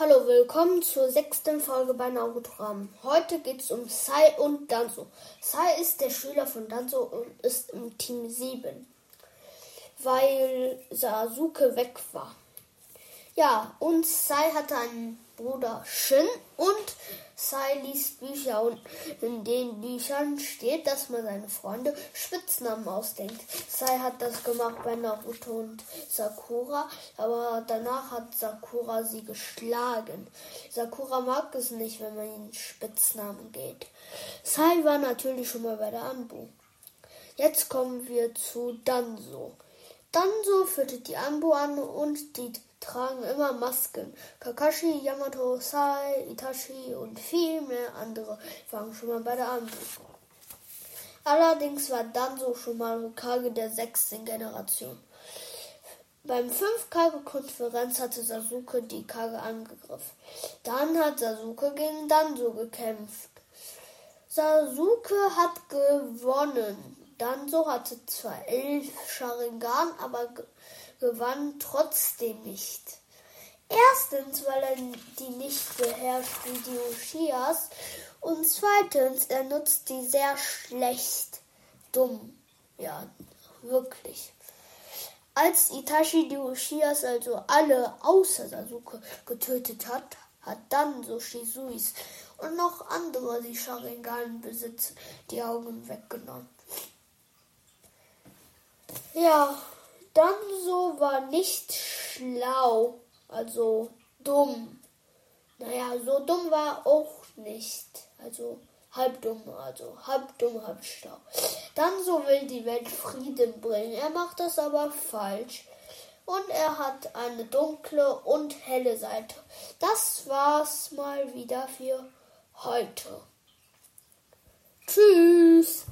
Hallo, willkommen zur sechsten Folge bei Naruto-Rahmen. Heute geht es um Sai und Danzo. Sai ist der Schüler von Danzo und ist im Team 7, weil Sasuke weg war. Ja, und Sai hatte einen Bruder Shin und Sai liest Bücher und in den Büchern steht, dass man seine Freunde Spitznamen ausdenkt. Sai hat das gemacht bei Naruto und Sakura, aber danach hat Sakura sie geschlagen. Sakura mag es nicht, wenn man ihnen Spitznamen geht. Sai war natürlich schon mal bei der Anbu. Jetzt kommen wir zu Danzo. Danzo führte die Anbu an und die tragen immer Masken. Kakashi, Yamato, Sai, Itachi und viel mehr andere waren schon mal bei der Anbu. Allerdings war Danzo schon mal Hokage der sechsten Generation. Beim 5-Kage-Konferenz hatte Sasuke die Kage angegriffen. Dann hat Sasuke gegen Danzo gekämpft. Sasuke hat gewonnen. Danzo hatte zwar elf Sharingan, aber gewann trotzdem nicht. Erstens, weil er die nicht beherrscht wie die Ushias und zweitens, er nutzt die sehr schlecht. Dumm. Ja, wirklich. Als Itachi die Ushias, also alle außer Sasuke, getötet hat, hat dann so Shizuis und noch andere, die Sharingan besitzen, die Augen weggenommen. Ja, Danzo war nicht schlau, also dumm. Naja, so dumm war auch nicht. Also halb dumm, also halb dumm, halb schlau. Dann so will die Welt Frieden bringen. Er macht das aber falsch. Und er hat eine dunkle und helle Seite. Das war's mal wieder für heute. Tschüss.